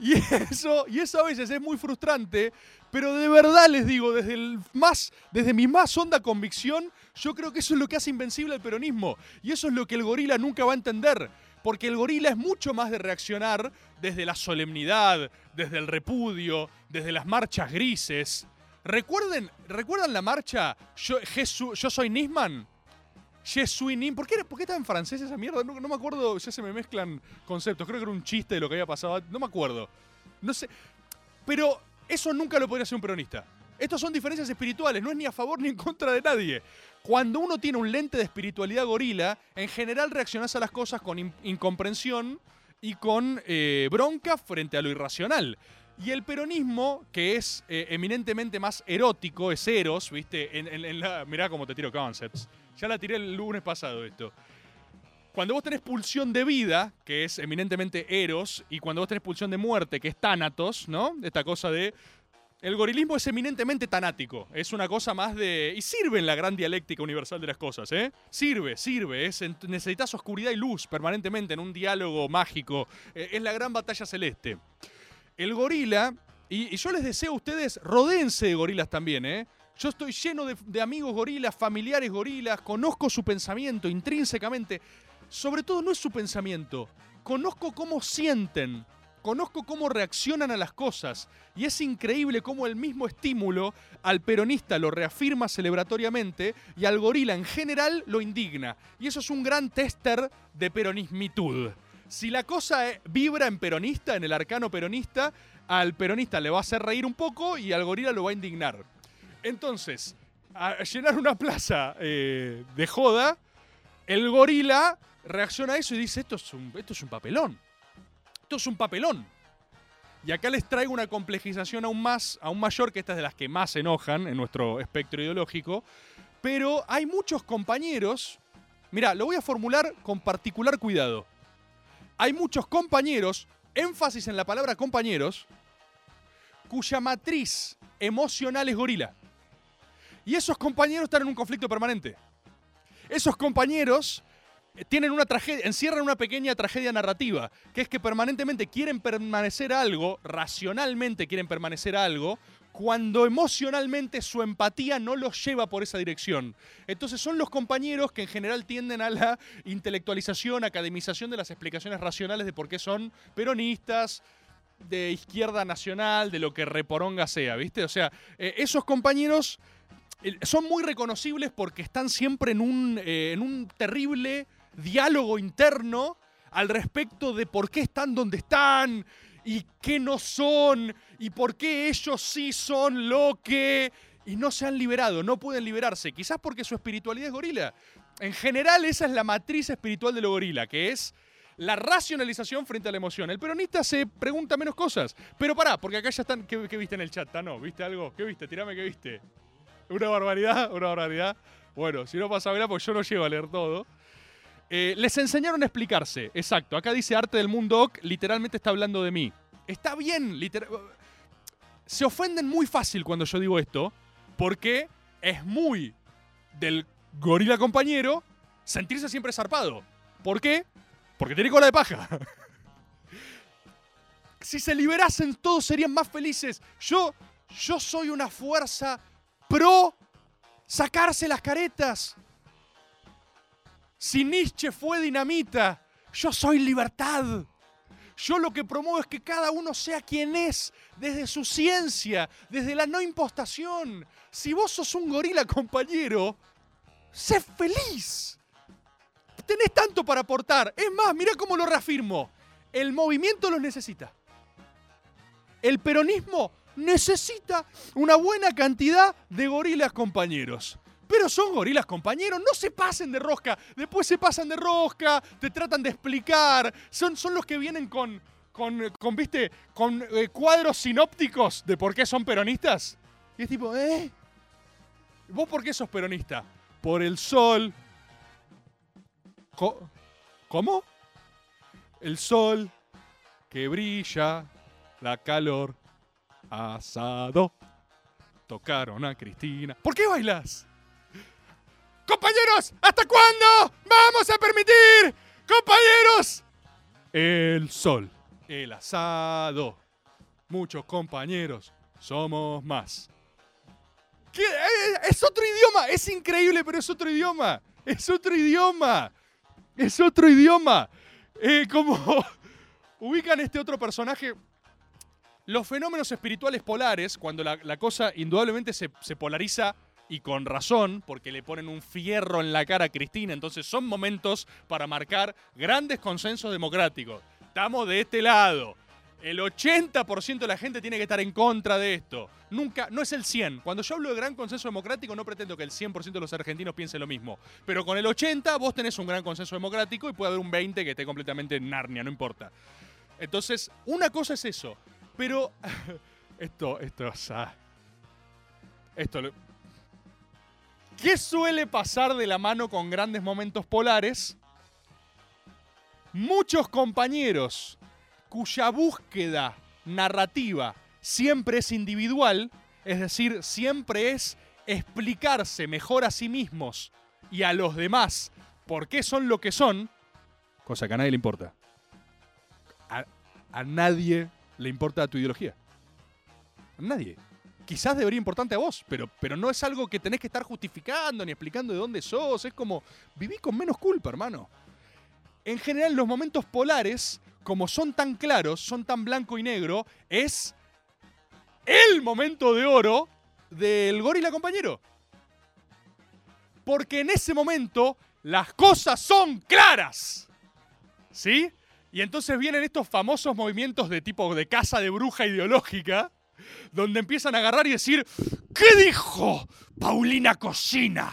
A: Y eso, y eso a veces es muy frustrante, pero de verdad les digo, desde, el más, desde mi más honda convicción, yo creo que eso es lo que hace invencible al peronismo. Y eso es lo que el gorila nunca va a entender. Porque el gorila es mucho más de reaccionar desde la solemnidad, desde el repudio, desde las marchas grises. ¿Recuerden, ¿recuerdan la marcha Yo, yo soy Nisman? Je suis. ¿Por qué, ¿Por qué está en francés esa mierda? No, no me acuerdo, ya se me mezclan conceptos. Creo que era un chiste de lo que había pasado. No me acuerdo. No sé. Pero eso nunca lo podría hacer un peronista. Estos son diferencias espirituales, no es ni a favor ni en contra de nadie. Cuando uno tiene un lente de espiritualidad gorila, en general reaccionás a las cosas con in- incomprensión y con eh, bronca frente a lo irracional. Y el peronismo, que es eh, eminentemente más erótico, es eros, ¿viste? En, mirá cómo te tiro concepts. Ya la tiré el lunes pasado esto. Cuando vos tenés pulsión de vida, que es eminentemente eros, y cuando vos tenés pulsión de muerte, que es tánatos, ¿no? Esta cosa de el gorilismo es eminentemente tanático. Es una cosa más de. Y sirve en la gran dialéctica universal de las cosas, ¿eh? Sirve, sirve. Es, necesitas oscuridad y luz permanentemente en un diálogo mágico. Eh, es la gran batalla celeste. el gorila, y, yo les deseo a ustedes, rodéense de gorilas también, ¿eh? Yo estoy lleno de amigos gorilas, familiares gorilas, conozco su pensamiento intrínsecamente. Sobre todo no es su pensamiento, conozco cómo sienten, conozco cómo reaccionan a las cosas. Y es increíble cómo el mismo estímulo al peronista lo reafirma celebratoriamente y al gorila en general lo indigna. Y eso es un gran tester de peronismitud. Si la cosa eh, vibra en peronista, en el arcano peronista, al peronista le va a hacer reír un poco y al gorila lo va a indignar. Entonces, a llenar una plaza eh, de joda, el gorila reacciona a eso y dice, esto es un, esto es un papelón. Es un papelón. Y acá les traigo una complejización aún más, aún mayor, que esta es de las que más enojan en nuestro espectro ideológico. Pero hay muchos compañeros, mira, lo voy a formular con particular cuidado. Hay muchos compañeros, énfasis en la palabra compañeros, cuya matriz emocional es gorila. Y esos compañeros están en un conflicto permanente. Esos compañeros tienen una tragedia, encierran una pequeña tragedia narrativa, que es que permanentemente quieren permanecer algo, racionalmente quieren permanecer algo, cuando emocionalmente su empatía no los lleva por esa dirección. Entonces son los compañeros que en general tienden a la intelectualización, academización de las explicaciones racionales de por qué son peronistas, de izquierda nacional, de lo que reporonga sea, ¿viste? O sea, eh, esos compañeros eh, son muy reconocibles porque están siempre en un, eh, en un terrible diálogo interno al respecto de por qué están donde están y qué no son y por qué ellos sí son lo que... Y no se han liberado, no pueden liberarse, quizás porque su espiritualidad es gorila. En general esa es la matriz espiritual de lo gorila, que es la racionalización frente a la emoción. El peronista se pregunta menos cosas. Pero pará, porque acá ya están... ¿Qué, qué viste en el chat? ¿No? ¿Viste algo? ¿Qué viste? Tirame qué viste. Una barbaridad, una barbaridad. Bueno, si no pasa a verla, pues yo no llego a leer todo. Eh, les enseñaron a explicarse, exacto. Acá dice Arte del Mundo literalmente está hablando de mí. Está bien, literal. Se ofenden muy fácil cuando yo digo esto, porque es muy del gorila compañero sentirse siempre zarpado. ¿Por qué? Porque tiene cola de paja. si se liberasen todos serían más felices. Yo, yo soy una fuerza pro sacarse las caretas. Si Nietzsche fue dinamita, yo soy libertad. Yo lo que promuevo es que cada uno sea quien es, desde su ciencia, desde la no impostación. Si vos sos un gorila, compañero, sé feliz. Tenés tanto para aportar. Es más, mira cómo lo reafirmo. El movimiento los necesita. El peronismo necesita una buena cantidad de gorilas compañeros. Pero son gorilas compañeros, no se pasen de rosca. Después se pasan de rosca, te tratan de explicar. Son, son los que vienen con, con, con viste, con eh, cuadros sinópticos de por qué son peronistas. Y es tipo, ¿eh? ¿Vos por qué sos peronista? Por el sol. ¿Cómo? El sol que brilla, la calor, asado. Tocaron a Cristina. ¿Por qué bailas? Compañeros, ¿hasta cuándo vamos a permitir? Compañeros. El sol, el asado. Muchos compañeros, somos más. ¿Qué? Eh, Es otro idioma, es increíble, pero es otro idioma. Es otro idioma. Es otro idioma. Eh, como ubican este otro personaje. Los fenómenos espirituales polares, cuando la, cosa indudablemente se polariza y con razón, porque le ponen un fierro en la cara a Cristina, entonces son momentos para marcar grandes consensos democráticos. Estamos de este lado. El 80% de la gente tiene que estar en contra de esto. Nunca, no es el 100. Cuando yo hablo de gran consenso democrático, no pretendo que el 100% de los argentinos piense lo mismo. Pero con el 80 vos tenés un gran consenso democrático y puede haber un 20 que esté completamente en Narnia, no importa. Entonces, una cosa es eso. Pero esto, esto, o sea, esto, ¿qué suele pasar de la mano con grandes momentos polares? Muchos compañeros cuya búsqueda narrativa siempre es individual, es decir, siempre es explicarse mejor a sí mismos y a los demás por qué son lo que son, cosa que a nadie le importa. A, a nadie le importa tu ideología. A nadie. Quizás debería importarte a vos, pero, pero no es algo que tenés que estar justificando ni explicando de dónde sos. Es como, viví con menos culpa, hermano. En general, los momentos polares, como son tan claros, son tan blanco y negro, es el momento de oro del gorila compañero. Porque en ese momento las cosas son claras. ¿Sí? Y entonces vienen estos famosos movimientos de tipo de casa de bruja ideológica, donde empiezan a agarrar y decir, ¿qué dijo Paulina Cocina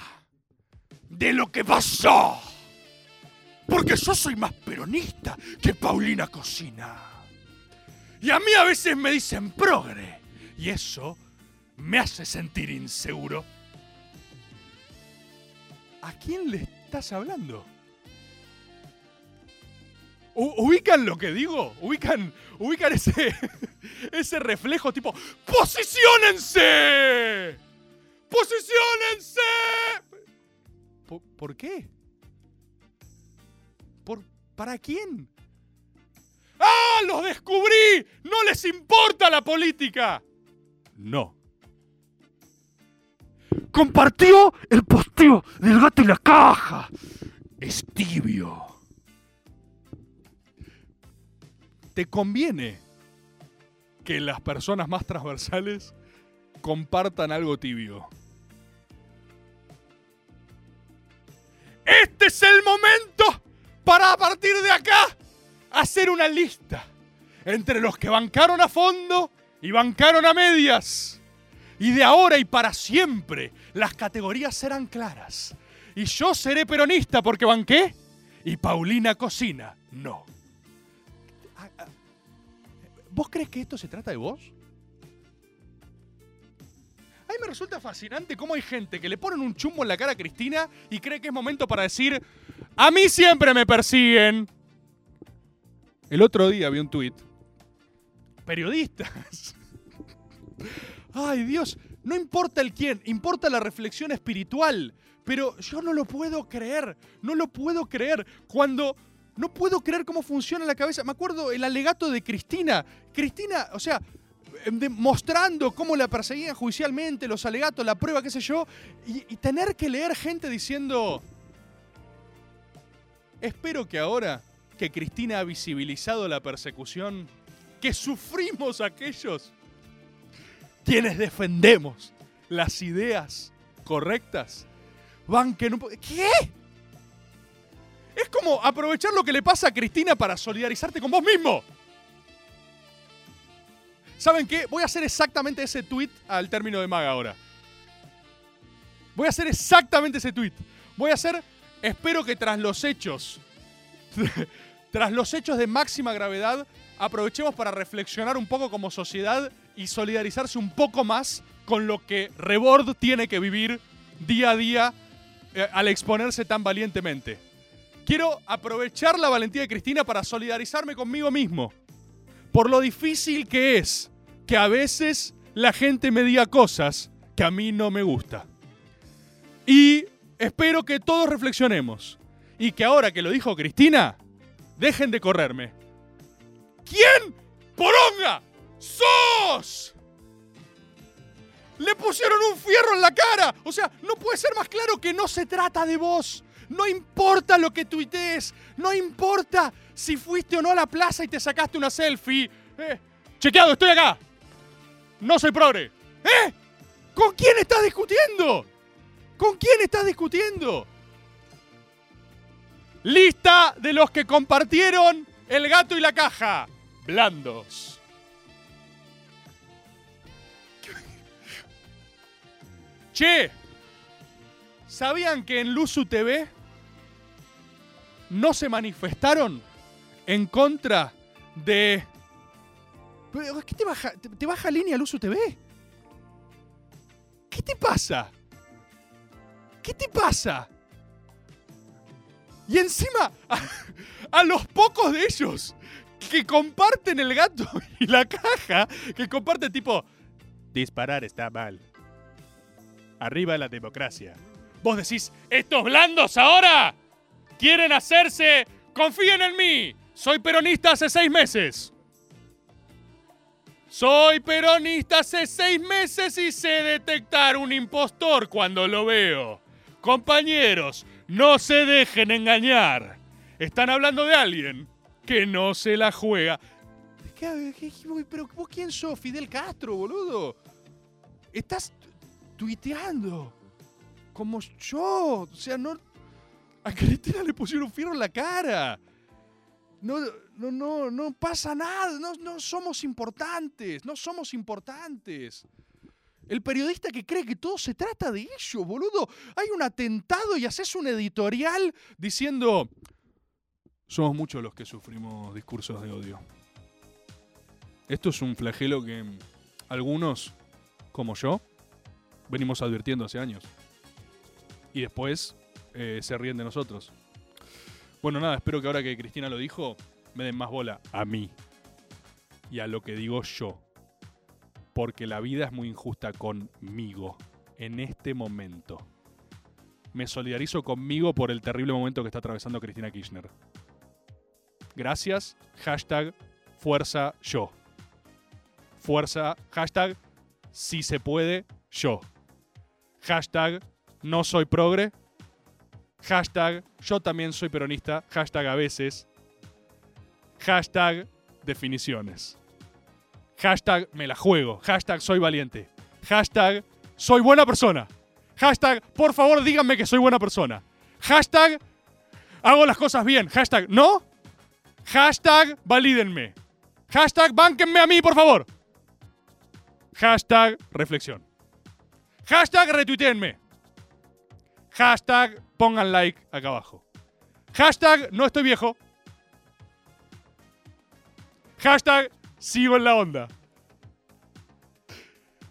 A: de lo que pasó? Porque yo soy más peronista que Paulina Cocina. Y a mí a veces me dicen progre. Y eso me hace sentir inseguro. ¿A quién le estás hablando? ¿Ubican lo que digo? ¿Ubican, ubican ese, ese reflejo tipo ¡Posiciónense! ¡Posiciónense! ¿Por, por qué? ¿Por, ¿Para quién? ¡Ah! ¡Los descubrí! ¡No les importa la política! No. Compartió el posteo del gato y la caja. Es tibio. ¿Te conviene que las personas más transversales compartan algo tibio? Este es el momento para a partir de acá hacer una lista entre los que bancaron a fondo y bancaron a medias. Y de ahora y para siempre las categorías serán claras. Y yo seré peronista porque banqué y Paulina Cocina no. ¿Vos crees que esto se trata de vos? A mí me resulta fascinante cómo hay gente que le ponen un chumbo en la cara a Cristina y cree que es momento para decir, a mí siempre me persiguen. El otro día vi un tuit. Periodistas. Ay Dios, no importa el quién, importa la reflexión espiritual. Pero yo no lo puedo creer, no lo puedo creer. Cuando no puedo creer cómo funciona la cabeza. Me acuerdo el alegato de Cristina. Cristina, o sea, em, mostrando cómo la perseguían judicialmente, los alegatos, la prueba, qué sé yo, y, tener que leer gente diciendo, espero que ahora que Cristina ha visibilizado la persecución, que sufrimos aquellos quienes defendemos las ideas correctas, banquen un poco... ¿Qué? Es como aprovechar lo que le pasa a Cristina para solidarizarte con vos mismo. ¿Saben qué? Voy a hacer exactamente ese tweet al término de Maga ahora. Voy a hacer exactamente ese tweet. Voy a hacer, espero que tras los hechos, tras los hechos de máxima gravedad, aprovechemos para reflexionar un poco como sociedad y solidarizarse un poco más con lo que Rebord tiene que vivir día a día eh, al exponerse tan valientemente. Quiero aprovechar la valentía de Cristina para solidarizarme conmigo mismo. Por lo difícil que es que a veces la gente me diga cosas que a mí no me gusta. Y espero que todos reflexionemos. Y que ahora que lo dijo Cristina, dejen de correrme. ¿Quién poronga sos? Le pusieron un fierro en la cara. O sea, no puede ser más claro que no se trata de vos. No importa lo que tuitees. No importa si fuiste o no a la plaza y te sacaste una selfie. Eh, chequeado, estoy acá. No soy progre. ¿Eh? ¿Con quién estás discutiendo? ¿Con quién estás discutiendo? Lista de los que compartieron el gato y la caja. Blandos. Che, ¿sabían que en Luzu TV no se manifestaron en contra de... ¿Pero ¿Qué te baja, te, te baja línea Luzu TV? ¿Qué te pasa? ¿Qué te pasa? Y encima, a, a los pocos de ellos que comparten el gato y la caja, que comparten tipo, disparar está mal. Arriba la democracia. Vos decís, estos blandos ahora quieren hacerse, confíen en mí, soy peronista hace seis meses. Soy peronista hace seis meses y sé detectar un impostor cuando lo veo. Compañeros, no se dejen engañar. Están hablando de alguien que no se la juega. ¿Qué- qué- qué- pero vos quién sos, Fidel Castro, boludo? Estás tu- tuiteando. Como yo. O sea, no. A Cristina le pusieron fierro en la cara. No, no, no, no pasa nada. No, no somos importantes. No somos importantes. El periodista que cree que todo se trata de ello, boludo. Hay un atentado y haces un editorial diciendo. Somos muchos los que sufrimos discursos de odio. Esto es un flagelo que algunos, como yo, venimos advirtiendo hace años. Y después eh, se ríen de nosotros. Bueno, nada, espero que ahora que Cristina lo dijo, me den más bola a mí y a lo que digo yo. Porque la vida es muy injusta conmigo en este momento. Me solidarizo conmigo por el terrible momento que está atravesando Cristina Kirchner. Gracias, hashtag fuerza yo. Fuerza, hashtag si se puede yo. Hashtag no soy progre. Hashtag yo también soy peronista. Hashtag a veces. Hashtag definiciones. Hashtag me la juego. Hashtag soy valiente. Hashtag soy buena persona. Hashtag por favor díganme que soy buena persona. Hashtag hago las cosas bien. Hashtag no. Hashtag valídenme. Hashtag bánquenme a mí, por favor. Hashtag reflexión. Hashtag retuiteenme. Hashtag pongan like acá abajo. Hashtag no estoy viejo. Hashtag sigo en la onda.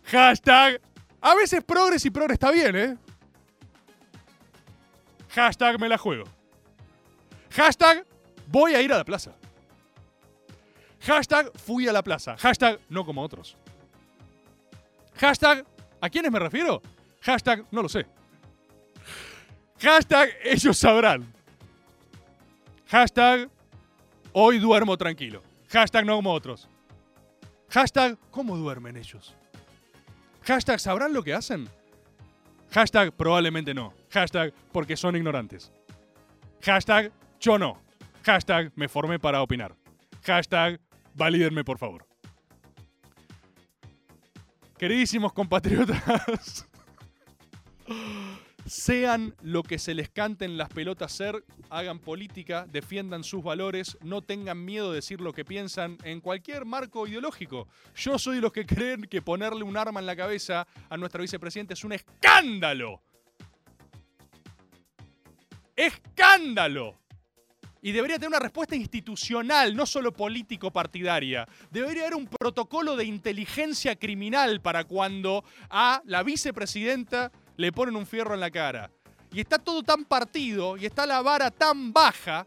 A: Hashtag a veces progres y progres está bien, ¿eh? Hashtag me la juego. Hashtag voy a ir a la plaza. Hashtag fui a la plaza. Hashtag no como otros. Hashtag ¿a quiénes me refiero? Hashtag no lo sé. Hashtag ellos sabrán. Hashtag hoy duermo tranquilo. Hashtag no como otros. Hashtag ¿cómo duermen ellos? Hashtag ¿sabrán lo que hacen? Hashtag probablemente no. Hashtag porque son ignorantes. Hashtag yo no. Hashtag me formé para opinar. Hashtag valídenme por favor. Queridísimos compatriotas, sean lo que se les cante en las pelotas ser, hagan política, defiendan sus valores, no tengan miedo de decir lo que piensan en cualquier marco ideológico. Yo soy de los que creen que ponerle un arma en la cabeza a nuestra vicepresidenta es un escándalo. ¡Escándalo! Y debería tener una respuesta institucional, no solo político-partidaria. Debería haber un protocolo de inteligencia criminal para cuando a la vicepresidenta le ponen un fierro en la cara. Y está todo tan partido y está la vara tan baja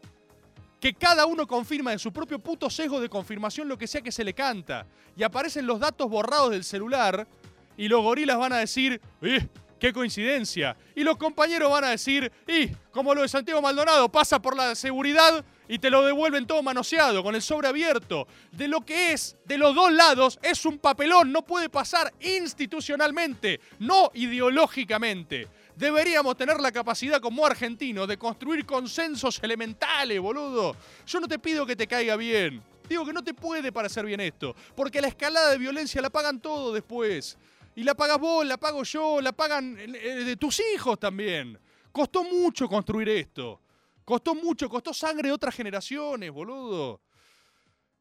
A: que cada uno confirma de su propio puto sesgo de confirmación lo que sea que se le canta. Y aparecen los datos borrados del celular y los gorilas van a decir, ¡eh! ¡Qué coincidencia! Y los compañeros van a decir, y como lo de Santiago Maldonado, pasa por la seguridad y te lo devuelven todo manoseado, con el sobre abierto. De lo que es, de los dos lados, es un papelón, no puede pasar institucionalmente, no ideológicamente. Deberíamos tener la capacidad como argentinos de construir consensos elementales, boludo. Yo no te pido que te caiga bien. Digo que no te puede parecer bien esto, porque la escalada de violencia la pagan todo después. Y la pagas vos, la pago yo, la pagan eh, de tus hijos también. Costó mucho construir esto. Costó mucho, costó sangre de otras generaciones, boludo.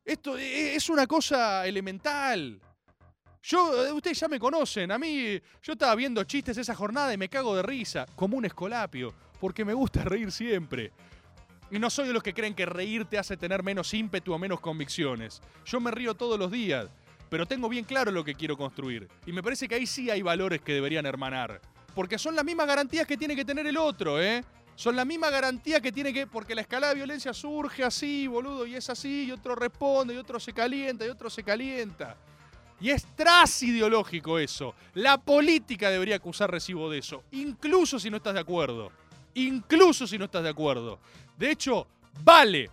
A: Esto e- es una cosa elemental. Yo, eh, ustedes ya me conocen, a mí, yo estaba viendo chistes esa jornada y me cago de risa, como un escolapio, porque me gusta reír siempre. Y no soy de los que creen que reír te hace tener menos ímpetu o menos convicciones. Yo me río todos los días, pero tengo bien claro lo que quiero construir. Y me parece que ahí sí hay valores que deberían hermanar. Porque son las mismas garantías que tiene que tener el otro, ¿eh? Son la misma garantía que tiene que. Porque la escalada de violencia surge así, boludo, y es así, y otro responde, y otro se calienta, y otro se calienta. Y es tras ideológico eso. La política debería acusar recibo de eso, incluso si no estás de acuerdo. Incluso si no estás de acuerdo. De hecho, vale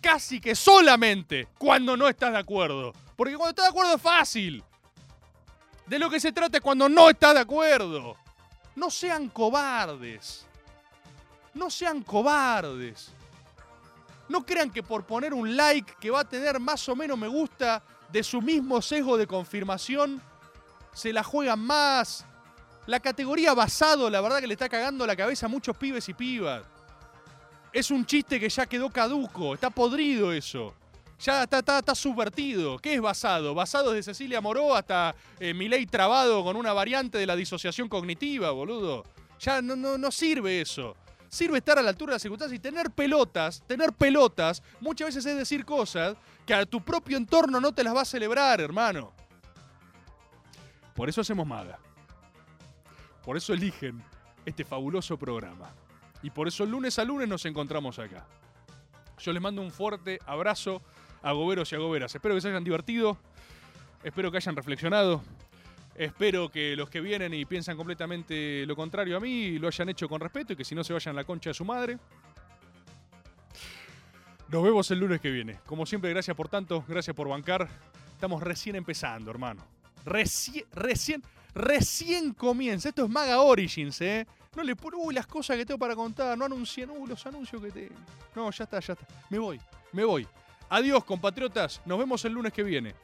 A: casi que solamente cuando no estás de acuerdo. Porque cuando estás de acuerdo es fácil. De lo que se trata es cuando no estás de acuerdo. No sean cobardes. No sean cobardes. No crean que por poner un like que va a tener más o menos me gusta de su mismo sesgo de confirmación, se la juegan más. La categoría basado, la verdad que le está cagando la cabeza a muchos pibes y pibas. Es un chiste que ya quedó caduco, está podrido eso. Ya está, está, está subvertido. ¿Qué es basado? Basado desde Cecilia Moró hasta eh, Milei trabado con una variante de la disociación cognitiva, boludo. Ya no, no, no sirve eso. Sirve estar a la altura de las circunstancias y tener pelotas, tener pelotas, muchas veces es decir cosas que a tu propio entorno no te las va a celebrar, hermano. Por eso hacemos MAGA. Por eso eligen este fabuloso programa. Y por eso lunes a lunes nos encontramos acá. Yo les mando un fuerte abrazo a goberos y a goberas. Espero que se hayan divertido. Espero que hayan reflexionado. Espero que los que vienen y piensan completamente lo contrario a mí lo hayan hecho con respeto y que si no se vayan a la concha de su madre. Nos vemos el lunes que viene. Como siempre, gracias por tanto, gracias por bancar. Estamos recién empezando, hermano. Recién, recién, recién comienza. Esto es Maga Origins, ¿eh? No le pongo uy, las cosas que tengo para contar. No anuncien, uy, los anuncios que tengo. No, ya está, ya está. Me voy, me voy. Adiós, compatriotas. Nos vemos el lunes que viene.